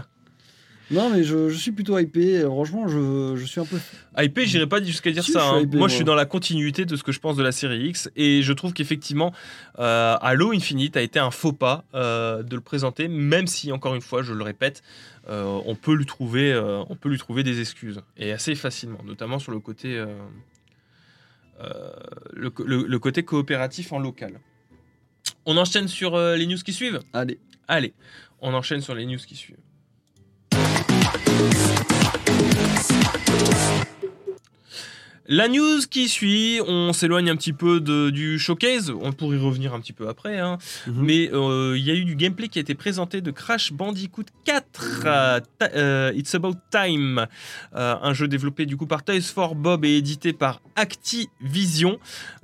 non, mais je, je suis plutôt hypé. Franchement, je, je suis un peu. Hypé, j'irai pas jusqu'à dire Si, ça. je hein. hypé, moi, je suis dans la continuité de ce que je pense de la série X. Et je trouve qu'effectivement, euh, Halo Infinite a été un faux pas euh, de le présenter, même si, encore une fois, je le répète, euh, on, peut lui trouver, on peut lui trouver des excuses. Et assez facilement, notamment sur le côté, le, co- le- le côté coopératif en local. On enchaîne sur les news qui suivent? Allez. Allez, on enchaîne sur les news qui suivent. ハッピーハッピーハッピーハッピーハッピー! La news qui suit, on s'éloigne un petit peu de- du showcase, on pourrait y revenir un petit peu après, hein. Mhm. mais euh, il y a eu du gameplay qui a été présenté de Crash Bandicoot 4, euh, ta- euh, It's About Time, euh, un jeu développé du coup par Toys for Bob et édité par Activision,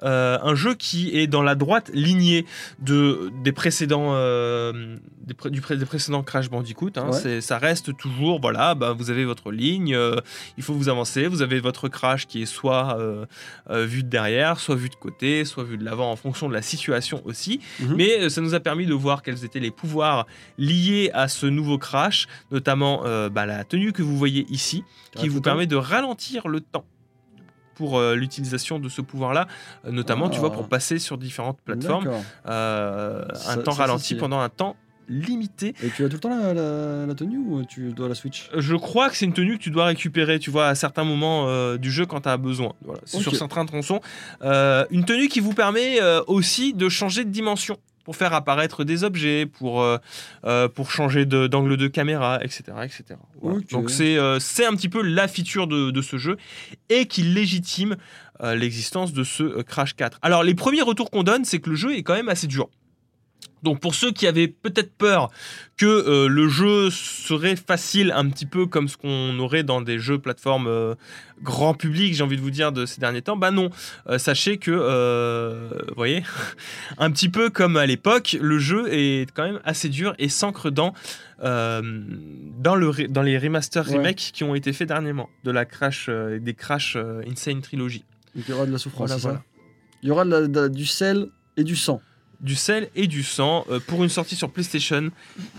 euh, un jeu qui est dans la droite lignée de, des précédents, euh, des, pré- du pré- des précédents Crash Bandicoot. hein. Ouais. Ça reste toujours, voilà, bah, vous avez votre ligne, euh, il faut vous avancer, vous avez votre Crash qui est soit euh, euh, vu de derrière, soit vu de côté, soit vu de l'avant en fonction de la situation aussi. Mhm. Mais euh, ça nous a permis de voir quels étaient les pouvoirs liés à ce nouveau Crash, notamment bah, la tenue que vous voyez ici, qui Ah, vous permet de ralentir le temps pour euh, l'utilisation de ce pouvoir-là, notamment tu vois Ah. pour passer sur différentes plateformes, euh, un Ça- temps ça, stylé. pendant un temps limité. Et tu as tout le temps la, la- la tenue ou tu dois la switch Je crois que c'est une tenue que tu dois récupérer, tu vois, à certains moments euh, du jeu quand tu as besoin. Voilà, c'est sur certains tronçons. Euh, une tenue qui vous permet euh, aussi de changer de dimension pour faire apparaître des objets, pour, euh, euh, pour changer d'angle de, caméra, etc. etc. Voilà. Donc c'est euh, un petit peu la feature de, de ce jeu et qui légitime euh, l'existence de ce euh, Crash 4. Alors les premiers retours qu'on donne, c'est que le jeu est quand même assez dur. Donc pour ceux qui avaient peut-être peur que euh, le jeu serait facile, un petit peu comme ce qu'on aurait dans des jeux plateformes euh, grand public, j'ai envie de vous dire, de ces derniers temps, bah non. Euh, sachez que, euh, vous voyez, un petit peu comme à l'époque, le jeu est quand même assez dur et s'ancre dans, dans, le, dans les remasters Ouais. remakes qui ont été faits dernièrement, de la Crash, des Crash Insane Trilogy. Donc il y aura de la souffrance, Voilà, voilà. Il y aura de la- de la- du sel et du sang. Du sel et du sang euh, pour une sortie sur PlayStation,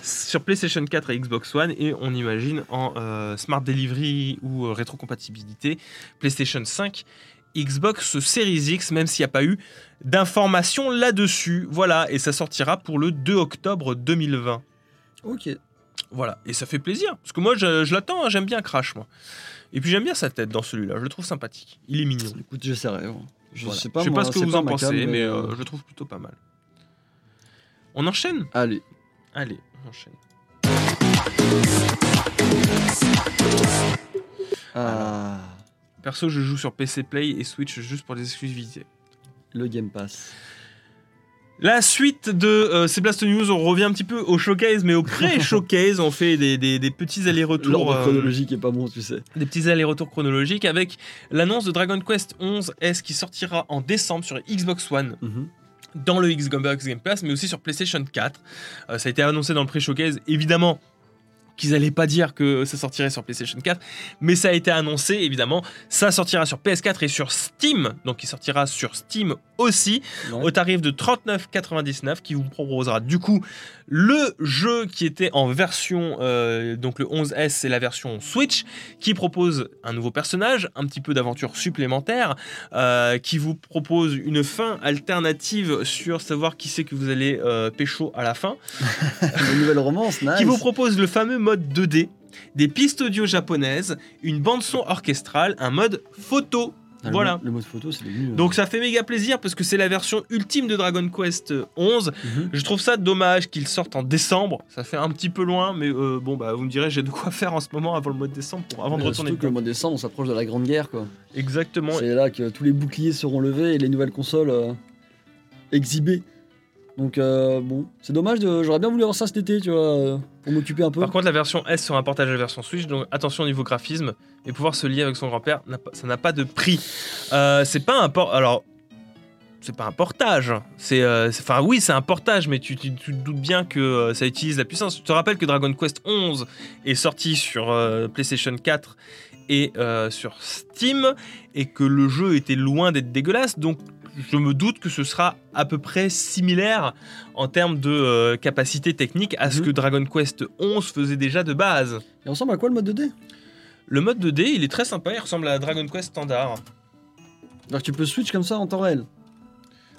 sur PlayStation 4 et Xbox One et on imagine en euh, Smart Delivery ou euh, rétrocompatibilité PlayStation 5, Xbox Series X, même s'il n'y a pas eu d'informations là-dessus. Voilà, et ça sortira pour le 2 octobre 2020. Ok. Voilà, et ça fait plaisir, parce que moi je, je l'attends, hein, j'aime bien Crash, moi. Et puis j'aime bien sa tête dans celui-là, je le trouve sympathique. Il est mignon. Écoute. Je Voilà. sais pas, je sais moi, pas ce que vous en pensez, mais euh, je le trouve plutôt pas mal. On enchaîne? Allez. Allez, on enchaîne. Ah, Perso, je joue sur PC Play et Switch juste pour les exclusivités. le Game Pass. La suite de euh, ces Blast News, on revient un petit peu au showcase, mais au pré-showcase, on fait des, des- des petits allers-retours. L'ordre euh, chronologique est pas bon, tu sais. des petits allers-retours chronologiques avec l'annonce de Dragon Quest 11 S qui sortira en décembre sur Xbox One Mhm. Dans le Xbox Game Pass, mais aussi sur PlayStation 4. Euh, ça a été annoncé dans le pré-showcase, évidemment qu'ils allaient pas dire que ça sortirait sur PlayStation 4, mais ça a été annoncé, évidemment. Ça sortira sur PS4 et sur Steam, donc il sortira sur Steam aussi, au tarif de 39,99, qui vous proposera du coup le jeu qui était en version, euh, donc le 11S, c'est la version Switch, qui propose un nouveau personnage, un petit peu d'aventure supplémentaire, euh, qui vous propose une fin alternative sur savoir qui c'est que vous allez euh, pécho à la fin, Une nouvelle romance, nice. qui vous propose le fameux mode 2D, des pistes audio japonaises, une bande son orchestrale, un mode photo. Ah, le voilà. mode- Le mode photo, c'est devenu. euh, Donc ça fait méga plaisir parce que c'est la version ultime de Dragon Quest 11. mhm. Je trouve ça dommage qu'il sorte en décembre. Ça fait un petit peu loin, mais euh, bon bah vous me direz j'ai de quoi faire en ce moment avant le mois de décembre, pour- avant de Euh, retourner. Surtout que le mois de décembre, on s'approche de la grande guerre, quoi. Exactement. C'est là que tous les boucliers seront levés et les nouvelles consoles euh, exhibées. Donc euh, bon, c'est dommage, de... j'aurais bien voulu avoir ça cet été, tu vois, euh, pour m'occuper un peu. Par contre, la version S sera un portage de la version Switch, donc attention au niveau graphisme et pouvoir se lier avec son grand-père, ça n'a pas de prix. Euh, c'est pas un port. Alors, c'est pas un portage. C'est, enfin, oui, c'est un portage, mais tu, te doutes bien que ça utilise la puissance. Je te rappelle que Dragon Quest 11 est sorti sur PlayStation 4 et sur Steam, et que le jeu était loin d'être dégueulasse, donc. Je me doute que ce sera à peu près similaire en termes de euh, capacité technique à ce Mhm. que Dragon Quest 11 faisait déjà de base. Il ressemble à quoi le mode 2D Le mode 2D, il est très sympa, il ressemble à Dragon Quest standard. Alors tu peux switch comme ça en temps réel?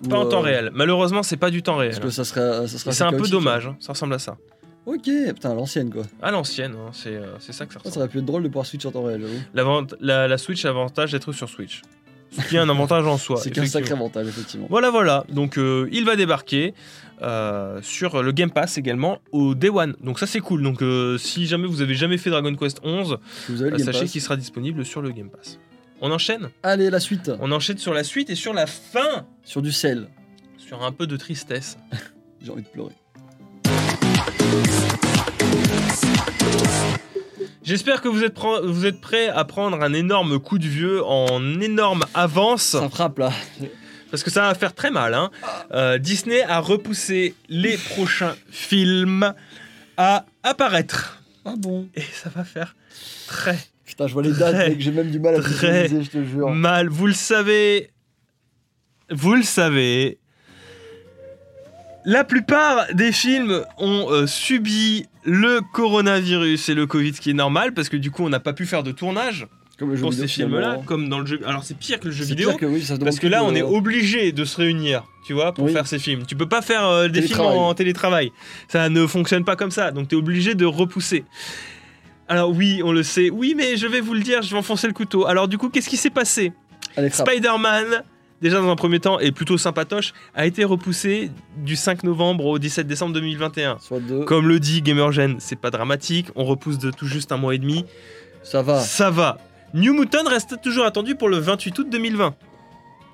Pas Ou, en temps euh, réel. Malheureusement, c'est pas du temps réel. Parce que ça serait, ça serait Et C'est un peu dommage, hein, ça ressemble à ça. Ok, putain, à l'ancienne quoi. À l'ancienne, hein, c'est euh, c'est ça que ça Ça, ça ressemble. aurait pu être drôle de pouvoir switch en temps réel, La, la Switch a l'avantage d'être sur Switch. Ce qui est un avantage en soi. C'est qu'un sacré avantage, effectivement. Voilà, voilà. Donc, euh, il va débarquer euh, sur le Game Pass également au Day One. Donc, ça, c'est cool. Donc, euh, si jamais vous avez jamais fait Dragon Quest 11, Parce que Vous avez le euh, Game sachez qu'il sera disponible sur le Game Pass. On enchaîne? Allez, la suite. On enchaîne sur la suite et sur la fin. Sur du sel. Sur un peu de tristesse. J'ai envie de pleurer. J'espère que vous êtes, vous êtes prêts à prendre un énorme coup de vieux en énorme avance, Ça frappe là. parce que ça va faire très mal. hein. Euh, Disney a repoussé les prochains films à apparaître. Ah bon Et ça va faire très Putain, je vois les dates, mec, j'ai même du mal à très visualiser, je te jure. mal. Vous le savez, vous le savez, la plupart des films ont euh, subi le coronavirus et le Covid, ce qui est normal, parce que du coup, on n'a pas pu faire de tournage. Comme pour ces films-là, comme dans le jeu. Alors c'est pire que le jeu vidéo. que oui, Parce que là, on est obligé de se réunir, tu vois, pour Oui. faire ces films. Tu peux pas faire euh, des films Télétravail. en télétravail. Ça ne fonctionne pas comme ça. Donc, tu es obligé de repousser. Alors, oui, on le sait. Oui, mais je vais vous le dire, je vais enfoncer le couteau. Alors, du coup, qu'est-ce qui s'est passé? Spider-Man, déjà dans un premier temps, et plutôt sympatoche, a été repoussé du 5 novembre au 17 décembre 2021. Soit deux. Comme le dit Gamergen, c'est pas dramatique, on repousse de tout juste un mois et demi. Ça va. Ça va. New Mutant reste toujours attendu pour le 28 août 2020.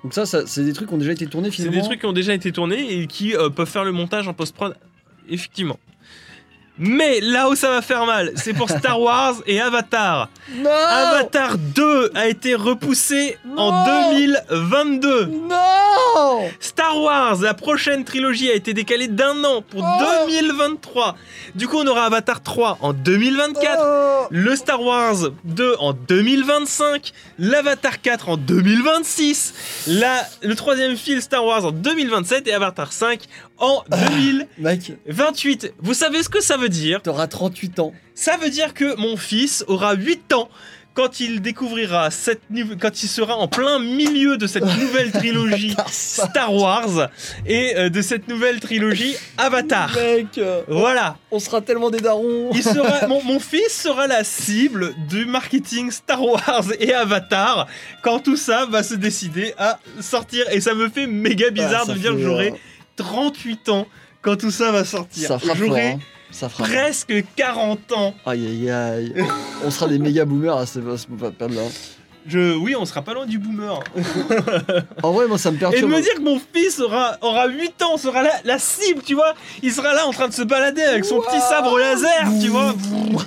Donc ça, ça c'est des trucs qui ont déjà été tournés C'est finalement. des trucs qui ont déjà été tournés et qui euh, peuvent faire le montage en post-prod, effectivement. Mais là où ça va faire mal, c'est pour Star Wars et Avatar. Non Avatar 2 a été repoussé en Non 2022. Non Star Wars, la prochaine trilogie a été décalée d'un an pour Oh 2023. Du coup, on aura Avatar 3 en 2024. Oh Le Star Wars 2 en 2025, l'Avatar 4 en 2026, la, le troisième film Star Wars en 2027 et Avatar 5 en 2028. Mec, Vous savez ce que ça veut dire? T'auras 38 ans. Ça veut dire que mon fils aura 8 ans quand il découvrira cette quand il sera en plein milieu de cette nouvelle trilogie Star Wars et euh, de cette nouvelle trilogie Avatar. Mec, Voilà. on sera tellement des darons. Il sera, mon, mon fils sera la cible du marketing Star Wars et Avatar quand tout ça va se décider à sortir. Et ça me fait méga bizarre Ah, ça de me dire que j'aurai euh, 38 ans quand tout ça va sortir. Ça frappe fort, J'aurai hein. Ça frappe. presque 40 ans. Aïe aïe aïe. on sera des méga boomers à ce, à ce période-là. Je, oui, on sera pas loin du boomer. En vrai, moi ça me Et de perturbe. me dire que mon fils aura, aura 8 ans, sera la, la cible, tu vois. Il sera là en train de se balader avec son petit sabre laser, tu vois.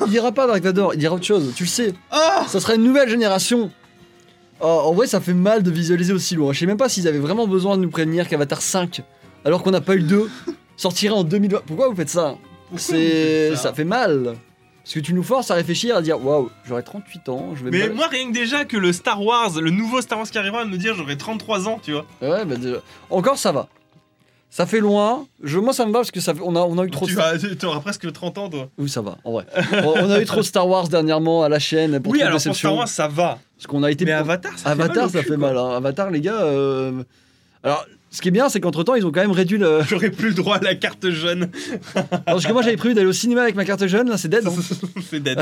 Il ira pas Dark Vador, il ira autre chose, tu le sais. Ah Ça sera une nouvelle génération. Oh, en vrai, ça fait mal de visualiser aussi loin. Je sais même pas s'ils avaient vraiment besoin de nous prévenir qu'Avatar 5, alors qu'on n'a pas eu le 2, sortirait en 2020. Pourquoi vous faites ça C'est, ça fait mal. Parce que tu nous forces à réfléchir, à dire waouh, j'aurai 38 ans, je vais. Mais moi, rien que déjà que le Star Wars, le nouveau Star Wars qui arrivera, me dire j'aurai 33 ans, tu vois. Ouais, bah déjà. Encore ça va. Ça fait loin. Je, moi, ça me va parce que ça fait- on a, on a eu trop. Tu de vas, tu auras presque 30 ans, toi. Oui, ça va. En vrai. on, a eu trop Star Wars dernièrement à la chaîne pour oui, alors pour. Star Wars, ça va. Parce qu'on a été. Mais Avatar, ça Avatar, fait mal. ça cul, fait mal. hein. Avatar, les gars. euh, Alors, ce qui est bien, c'est qu'entre temps, ils ont quand même réduit le. J'aurais plus le droit à la carte jeune. Parce que moi, j'avais prévu d'aller au cinéma avec ma carte jeune. Là, c'est dead. hein. C'est dead.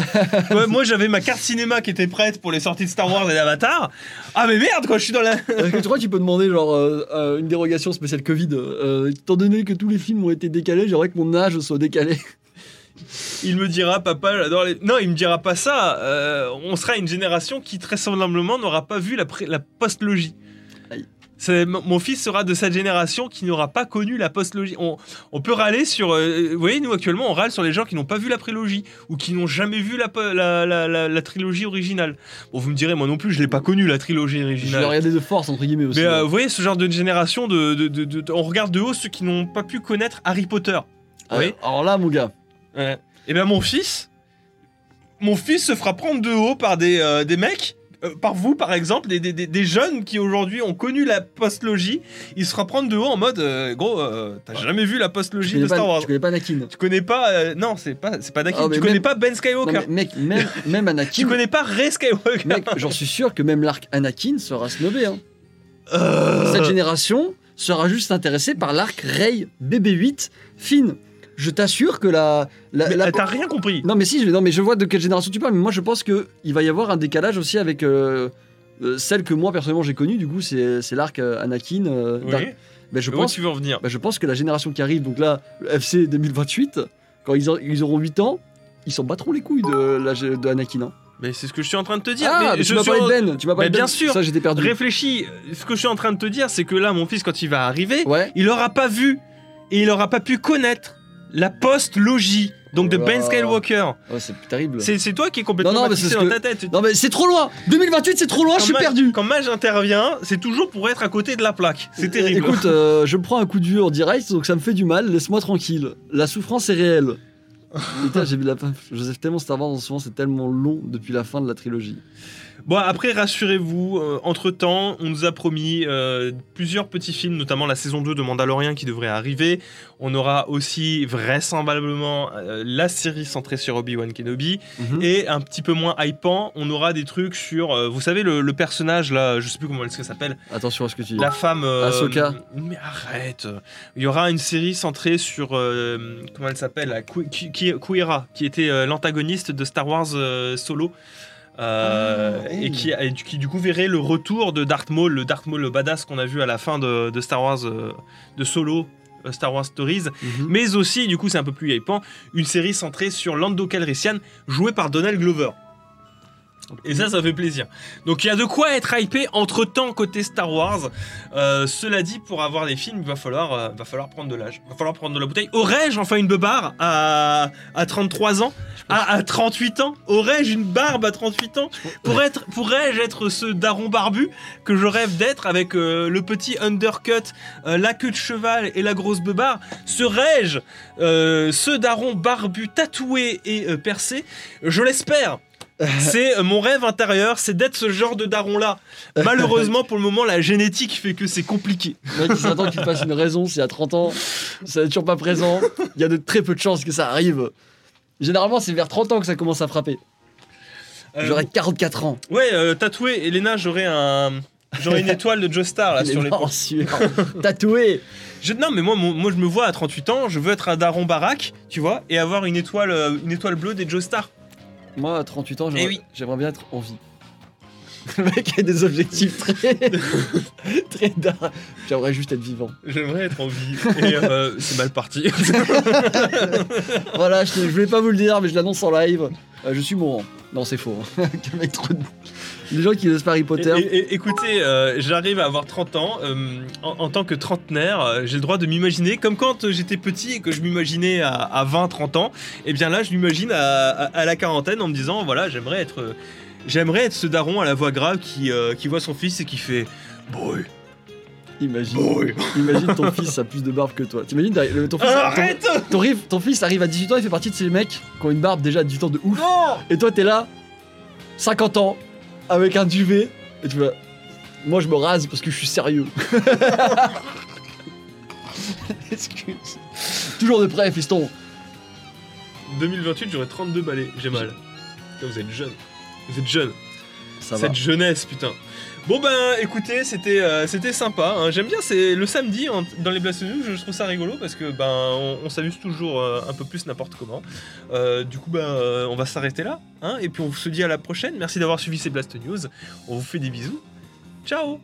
Ouais, moi, j'avais ma carte cinéma qui était prête pour les sorties de Star Wars et d'Avatar. Ah, mais merde, quoi, je suis dans la. Est-ce que tu crois que tu peux demander genre euh, euh, une dérogation spéciale Covid euh, Étant donné que tous les films ont été décalés, j'aimerais que mon âge soit décalé. Il me dira, papa, j'adore les. Non, il me dira pas ça. Euh, on sera une génération qui, très semblablement, n'aura pas vu la, la postlogie. Mon fils sera de cette génération qui n'aura pas connu la postlogie. On, on peut râler sur. euh, vous voyez, nous actuellement, on râle sur les gens qui n'ont pas vu la prélogie ou qui n'ont jamais vu la, po- la, la- la- la trilogie originale. Bon, vous me direz, moi non plus, je l'ai pas connu la trilogie Je l'ai originale. regardé de force, entre guillemets aussi. Mais euh, vous voyez, ce genre de génération, de, de- de- de- on regarde de haut ceux qui n'ont pas pu connaître Harry Potter. Euh, oui. Alors là, mon gars. Ouais. Et bien mon fils, mon fils se fera prendre de haut par des, euh, des mecs, euh, par vous par exemple, des, des- des- des jeunes qui aujourd'hui ont connu la postlogie. Il se prendre de haut en mode, euh, gros, euh, t'as jamais vu la postlogie de Star Wars. tu connais pas Anakin. Tu connais pas, non, c'est pas, c'est pas Anakin. Tu connais même- pas Ben Skywalker. mec, même, même Anakin. Tu connais pas Rey Skywalker. Mec, j'en suis sûr que même l'arc Anakin sera snobé. Hein. Cette génération sera juste intéressée par l'arc Rey BB-8 Finn. Je t'assure que la. la, mais, la- T'as rien compris. Non mais si, je, non mais je vois de quelle génération tu parles, mais moi je pense que il va y avoir un décalage aussi avec euh, euh, celle que moi personnellement j'ai connue. Du coup, c'est l'arc euh, Anakin. euh, Oui. Ben, je Où pense, tu veux en venir ben, je pense que la génération qui arrive, donc là, le FC 2028, quand ils, auront 8 ans, ils s'en battront les couilles de, la, de Anakin. hein. Mais c'est ce que je suis en train de te dire. Ah, mais mais je tu m'as parlé de Ben, tu m'as parlé Mais de Ben. bien sûr. Ça, j'étais perdu. Réfléchis. Ce que je suis en train de te dire, c'est que là, mon fils, quand il va arriver, Ouais. il aura pas vu et il aura pas pu connaître la post-logie donc de Ben Wow. Skywalker. Ouais, c'est terrible. C'est toi qui est complètement Non, non, mais dans que- ta tête. Non mais c'est trop loin 2028 c'est trop loin, je suis Ma- perdu Quand Mage intervient, c'est toujours pour être à côté de la plaque. C'est terrible. Écoute, euh, je prends un coup dur en direct, donc ça me fait du mal, laisse-moi tranquille. La souffrance est réelle. Putain, j'ai vu la. Joseph tellement Star Wars en ce moment, c'est tellement long depuis la fin de la trilogie. Bon, après, rassurez-vous, entre temps, on nous a promis euh, plusieurs petits films, notamment la saison 2 de Mandalorian qui devrait arriver. On aura aussi vraisemblablement euh, la série centrée sur Obi-Wan Kenobi. Mhm. Et un petit peu moins hypant, on aura des trucs sur, euh, vous savez, le, le personnage là, je sais plus comment elle s'appelle, Attention à ce que tu dis. la femme. euh, Ahsoka. Mais arrête Il y aura une série centrée sur. euh, comment elle s'appelle Kuira, qui était euh, l'antagoniste de Star Wars euh, Solo. Euh, et qui, et qui du coup verrait le retour de Darth Maul, le Darth Maul le badass qu'on a vu à la fin de, de Star Wars euh, de Solo, euh, Star Wars Stories, Mhm. mais aussi du coup c'est un peu plus hypant, une série centrée sur Lando Calrissian joué par Donald Glover. Et ça, ça fait plaisir. Donc il y a de quoi être hypé entre temps côté Star Wars. Euh, cela dit, pour avoir des films, il va falloir, euh, va falloir prendre de l'âge. Il va falloir prendre de la bouteille. Aurais-je enfin une beubare à, à 33 ans? À, à 38 ans? Aurais-je une barbe à 38 ans? Pour être, Pourrais-je être ce daron barbu que je rêve d'être avec euh, le petit undercut, la queue de cheval et la grosse beubare Serais-je ce daron barbu tatoué et percé? Je l'espère c'est euh, mon rêve intérieur, c'est d'être ce genre de daron-là. Malheureusement, pour le moment, la génétique fait que c'est compliqué. Mec, il s'attend que tu fasses une raison si à 30 ans, ça n'est toujours pas présent. Il y a de très peu de chances que ça arrive. Généralement, c'est vers 30 ans que ça commence à frapper. Euh, J'aurais 44 ans. Ouais, euh, tatoué, Elena, j'aurais un. J'aurais une étoile de Joestar là Les sur les. Tatoué. Je- non, mais moi, moi, je me vois à 38 ans, je veux être un daron baraque, tu vois, et avoir une étoile, une étoile bleue des Joestar. Moi, à 38 ans, j'aimerais Eh oui. j'aimerais bien être en vie. Le mec a des objectifs très. très dark. J'aimerais juste être vivant. J'aimerais être en vie. Et euh, c'est mal parti. Voilà, je, voulais pas vous le dire, mais je l'annonce en live. Euh, je suis mourant. Non, c'est faux. Quel mec trop de- Les gens qui pas Harry Potter. Écoutez, euh, j'arrive à avoir 30 ans. euh, en, en tant que trentenaire, euh, j'ai le droit de m'imaginer, comme quand j'étais petit et que je m'imaginais à, à 20-30 ans, et bien là, je m'imagine à, à- à la quarantaine en me disant, voilà, j'aimerais être, j'aimerais être ce daron à la voix grave qui, euh, qui voit son fils et qui fait Boy, Imagine. boy. Imagine ton fils a plus de barbe que toi. T'imagines ton fils, Arrête ton, ton riff- ton fils arrive à 18 ans, il fait partie de ces mecs qui ont une barbe déjà à 18 ans de ouf. Non Et toi, t'es là, 50 ans, avec un duvet, et tu vas. Moi, je me rase parce que je suis sérieux. Excuse. Toujours de près, fiston. 2028, j'aurai 32 balais, j'ai mal. Putain, vous êtes jeune. Vous êtes jeune. Ça va. Cette jeunesse, putain. Bon ben, écoutez, c'était euh, c'était sympa. hein. J'aime bien, c'est le samedi en- dans les Blast News. Je trouve ça rigolo parce que ben on, on s'amuse toujours euh, un peu plus n'importe comment. Euh, du coup ben on va s'arrêter là, hein, et puis on se dit à la prochaine. Merci d'avoir suivi ces Blast News. On vous fait des bisous. Ciao.